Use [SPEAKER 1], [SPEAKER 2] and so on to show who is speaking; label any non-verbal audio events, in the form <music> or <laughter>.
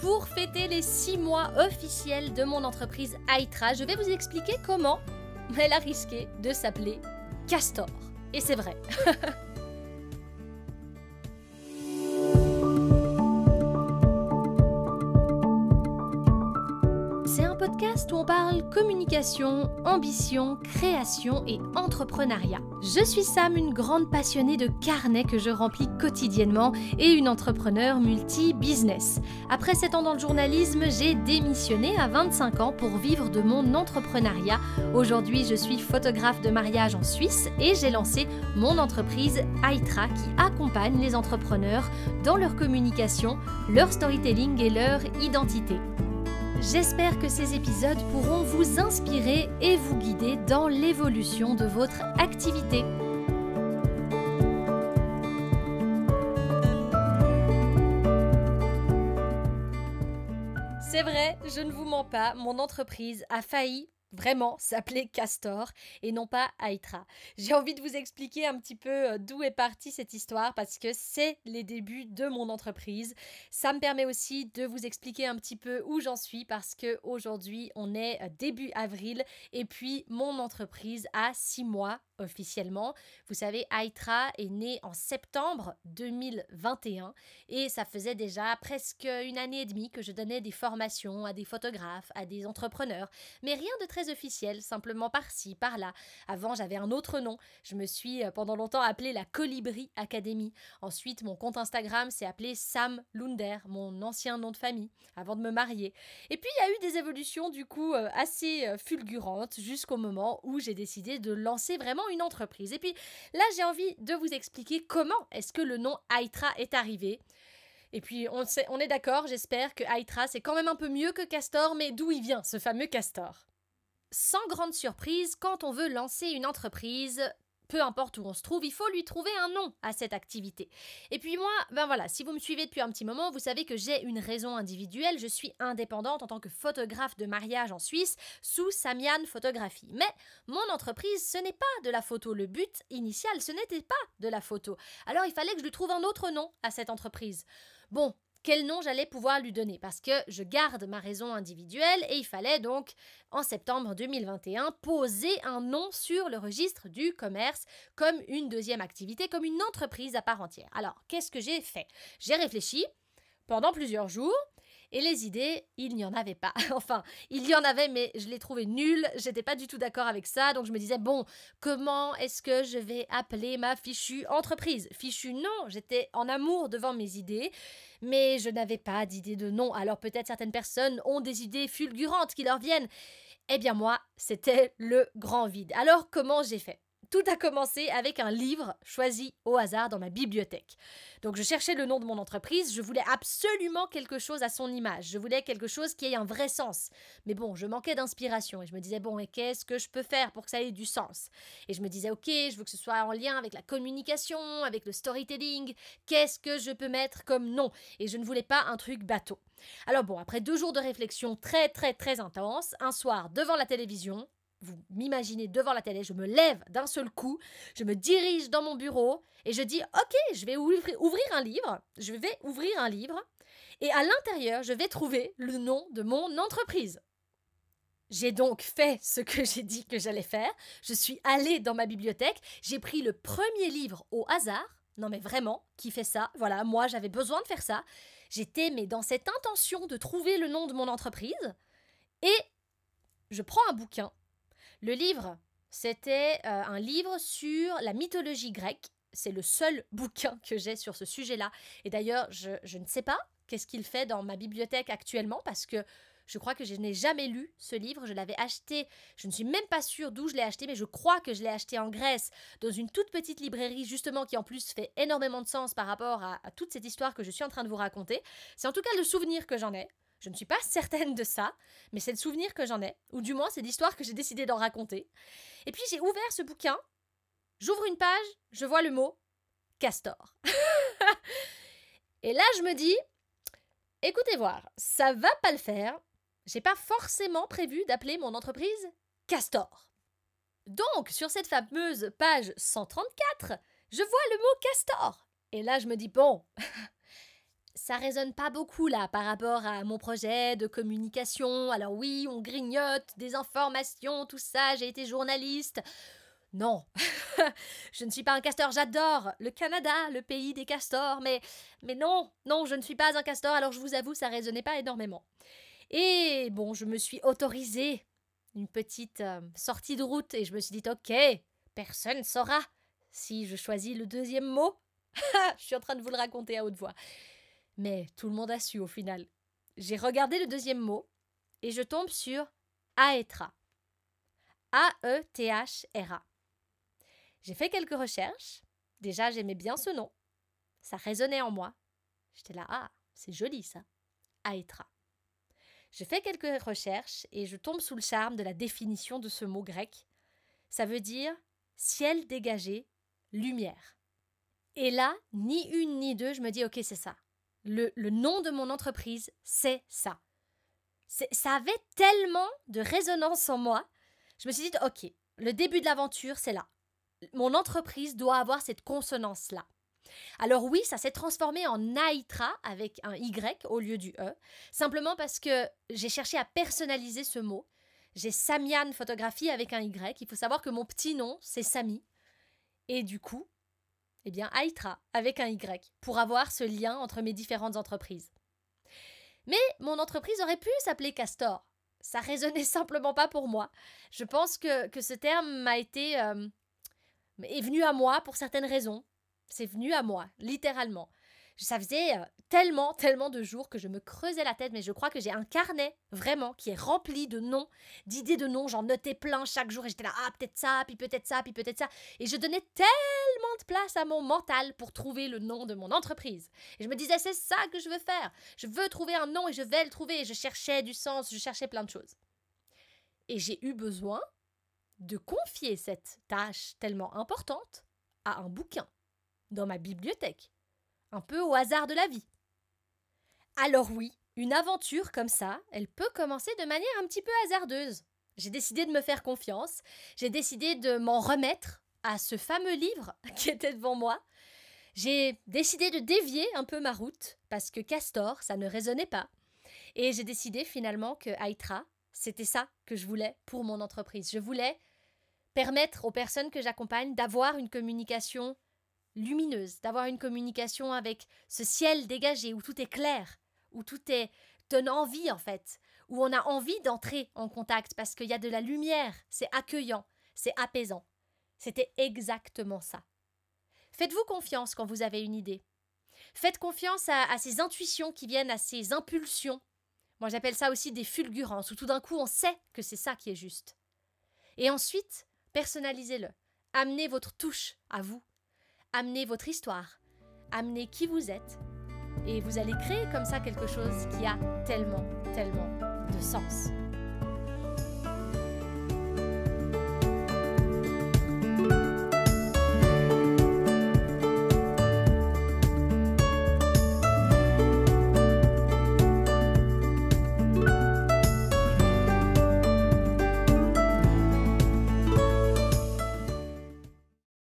[SPEAKER 1] pour fêter les 6 mois officiels de mon entreprise Aitra, je vais vous expliquer comment elle a risqué de s'appeler Castor. Et c'est vrai. <laughs> podcast où on parle communication, ambition, création et entrepreneuriat. Je suis Sam, une grande passionnée de carnets que je remplis quotidiennement et une entrepreneur multi-business. Après 7 ans dans le journalisme, j'ai démissionné à 25 ans pour vivre de mon entrepreneuriat. Aujourd'hui, je suis photographe de mariage en Suisse et j'ai lancé mon entreprise Aitra qui accompagne les entrepreneurs dans leur communication, leur storytelling et leur identité. J'espère que ces épisodes pourront vous inspirer et vous guider dans l'évolution de votre activité. C'est vrai, je ne vous mens pas, mon entreprise a failli vraiment s'appeler Castor et non pas Aitra. J'ai envie de vous expliquer un petit peu euh, d'où est partie cette histoire parce que c'est les débuts de mon entreprise. Ça me permet aussi de vous expliquer un petit peu où j'en suis parce que aujourd'hui on est euh, début avril et puis mon entreprise a six mois officiellement. Vous savez, Aitra est né en septembre 2021 et ça faisait déjà presque une année et demie que je donnais des formations à des photographes, à des entrepreneurs, mais rien de très officiel, simplement par-ci, par-là. Avant, j'avais un autre nom. Je me suis euh, pendant longtemps appelée la Colibri Academy. Ensuite, mon compte Instagram s'est appelé Sam Lunder, mon ancien nom de famille, avant de me marier. Et puis, il y a eu des évolutions du coup euh, assez euh, fulgurantes jusqu'au moment où j'ai décidé de lancer vraiment une entreprise. Et puis là, j'ai envie de vous expliquer comment est-ce que le nom Aitra est arrivé. Et puis on, sait, on est d'accord, j'espère que Aitra c'est quand même un peu mieux que Castor, mais d'où il vient ce fameux Castor? Sans grande surprise, quand on veut lancer une entreprise, peu importe où on se trouve, il faut lui trouver un nom à cette activité. Et puis moi, ben voilà, si vous me suivez depuis un petit moment, vous savez que j'ai une raison individuelle, je suis indépendante en tant que photographe de mariage en Suisse sous Samian Photographie. Mais mon entreprise, ce n'est pas de la photo, le but initial, ce n'était pas de la photo. Alors il fallait que je lui trouve un autre nom à cette entreprise. Bon, quel nom j'allais pouvoir lui donner. Parce que je garde ma raison individuelle et il fallait donc en septembre 2021 poser un nom sur le registre du commerce comme une deuxième activité, comme une entreprise à part entière. Alors, qu'est-ce que j'ai fait? J'ai réfléchi. Pendant plusieurs jours et les idées, il n'y en avait pas. <laughs> enfin, il y en avait, mais je les trouvais nulles. J'étais pas du tout d'accord avec ça. Donc je me disais, bon, comment est-ce que je vais appeler ma fichue entreprise? Fichue, non. J'étais en amour devant mes idées, mais je n'avais pas d'idée de nom. Alors peut-être certaines personnes ont des idées fulgurantes qui leur viennent. Eh bien moi, c'était le grand vide. Alors comment j'ai fait? Tout a commencé avec un livre choisi au hasard dans ma bibliothèque. Donc je cherchais le nom de mon entreprise, je voulais absolument quelque chose à son image, je voulais quelque chose qui ait un vrai sens. Mais bon, je manquais d'inspiration et je me disais, bon, et qu'est-ce que je peux faire pour que ça ait du sens? Et je me disais, ok, je veux que ce soit en lien avec la communication, avec le storytelling, qu'est-ce que je peux mettre comme nom? Et je ne voulais pas un truc bateau. Alors bon, après deux jours de réflexion très très très intense, un soir devant la télévision, vous m'imaginez devant la télé, je me lève d'un seul coup, je me dirige dans mon bureau et je dis Ok, je vais ouvrir un livre, je vais ouvrir un livre et à l'intérieur, je vais trouver le nom de mon entreprise. J'ai donc fait ce que j'ai dit que j'allais faire. Je suis allée dans ma bibliothèque, j'ai pris le premier livre au hasard. Non mais vraiment, qui fait ça Voilà, moi j'avais besoin de faire ça. J'étais mais dans cette intention de trouver le nom de mon entreprise et je prends un bouquin le livre, c'était euh, un livre sur la mythologie grecque. C'est le seul <laughs> bouquin que j'ai sur ce sujet-là. Et d'ailleurs, je, je, ne sais pas qu'est-ce qu'il fait dans ma bibliothèque actuellement parce que je crois que je n'ai jamais lu ce livre. Je l'avais acheté, je ne suis même pas sûre d'où je l'ai acheté, mais je crois que je l'ai acheté en Grèce, dans une toute petite librairie, justement, qui en plus fait énormément de sens par rapport à, à toute cette histoire que je suis en train de vous raconter. C'est en tout cas le souvenir que j'en ai. Je ne suis pas certaine de ça, mais c'est le souvenir que j'en ai, ou du moins c'est l'histoire que j'ai décidé d'en raconter. Et puis j'ai ouvert ce bouquin, j'ouvre une page, je vois le mot castor. <laughs> Et là je me dis, écoutez voir, ça va pas le faire. J'ai pas forcément prévu d'appeler mon entreprise Castor. Donc, sur cette fameuse page 134, je vois le mot Castor. Et là, je me dis, bon, ça résonne pas beaucoup là par rapport à mon projet de communication. Alors oui, on grignote des informations, tout ça, j'ai été journaliste. Non, <laughs> je ne suis pas un castor, j'adore le Canada, le pays des castors, mais, mais non, non, je ne suis pas un castor, alors je vous avoue, ça résonnait pas énormément. Et bon, je me suis autorisée une petite euh, sortie de route et je me suis dit, ok, personne saura si je choisis le deuxième mot. <laughs> je suis en train de vous le raconter à haute voix. Mais tout le monde a su au final. J'ai regardé le deuxième mot et je tombe sur Aetra. A-E-T-H-R-A. J'ai fait quelques recherches. Déjà, j'aimais bien ce nom. Ça résonnait en moi. J'étais là, ah, c'est joli ça. Aetra. Je fais quelques recherches et je tombe sous le charme de la définition de ce mot grec. Ça veut dire ciel dégagé, lumière. Et là, ni une ni deux, je me dis ok, c'est ça. Le, nom de mon entreprise, c'est ça. Ça avait tellement de résonance en moi. Je me suis dit ok, le début de l'aventure, c'est là. Mon entreprise doit avoir cette consonance-là. Alors oui, ça s'est transformé en Aitra avec un Y au lieu du E, simplement parce que j'ai cherché à personnaliser ce mot. J'ai Samian photographie avec un Y. Il faut savoir que mon petit nom, c'est Sami. Et du coup, eh bien, Aitra avec un Y, pour avoir ce lien entre mes différentes entreprises. Mais mon entreprise aurait pu s'appeler Castor. Ça résonnait <laughs> simplement pas pour moi. Je pense que, ce terme m'a été. Euh, est venu à moi pour certaines raisons. C'est venu à moi, littéralement. Ça faisait euh, tellement, tellement de jours que je me creusais la tête, mais je crois que j'ai un carnet, vraiment, qui est rempli de noms, d'idées de noms. J'en notais plein chaque jour et j'étais là, ah, peut-être ça, puis peut-être ça, puis peut-être ça. Et je donnais tellement de place à mon mental pour trouver le nom de mon entreprise. Et je me disais, c'est ça que je veux faire. Je veux trouver un nom et je vais le trouver. Et je cherchais du sens, je cherchais plein de choses. Et j'ai eu besoin de confier cette tâche tellement importante à un bouquin dans ma bibliothèque, un peu au hasard de la vie. Alors oui, une aventure comme ça, elle peut commencer de manière un petit peu hasardeuse. J'ai décidé de me faire confiance, j'ai décidé de m'en remettre à ce fameux livre <laughs> qui était devant moi. J'ai décidé de dévier un peu ma route parce que Castor, ça ne résonnait pas. Et j'ai décidé finalement que Aitra, c'était ça que je voulais pour mon entreprise. Je voulais permettre aux personnes que j'accompagne d'avoir une communication lumineuse, d'avoir une communication avec ce ciel dégagé où tout est clair, où tout est donne envie en fait, où on a envie d'entrer en contact parce qu'il y a de la lumière, c'est accueillant, c'est apaisant. C'était exactement ça. Faites-vous confiance quand vous avez une idée. Faites confiance à, à ces intuitions qui viennent, à ces impulsions. Moi j'appelle ça aussi des fulgurances, où tout d'un coup on sait que c'est ça qui est juste. Et ensuite, personnalisez-le. Amenez votre touche à vous, amenez votre histoire, amenez qui vous êtes, et vous allez créer comme ça quelque chose qui a tellement, tellement de sens.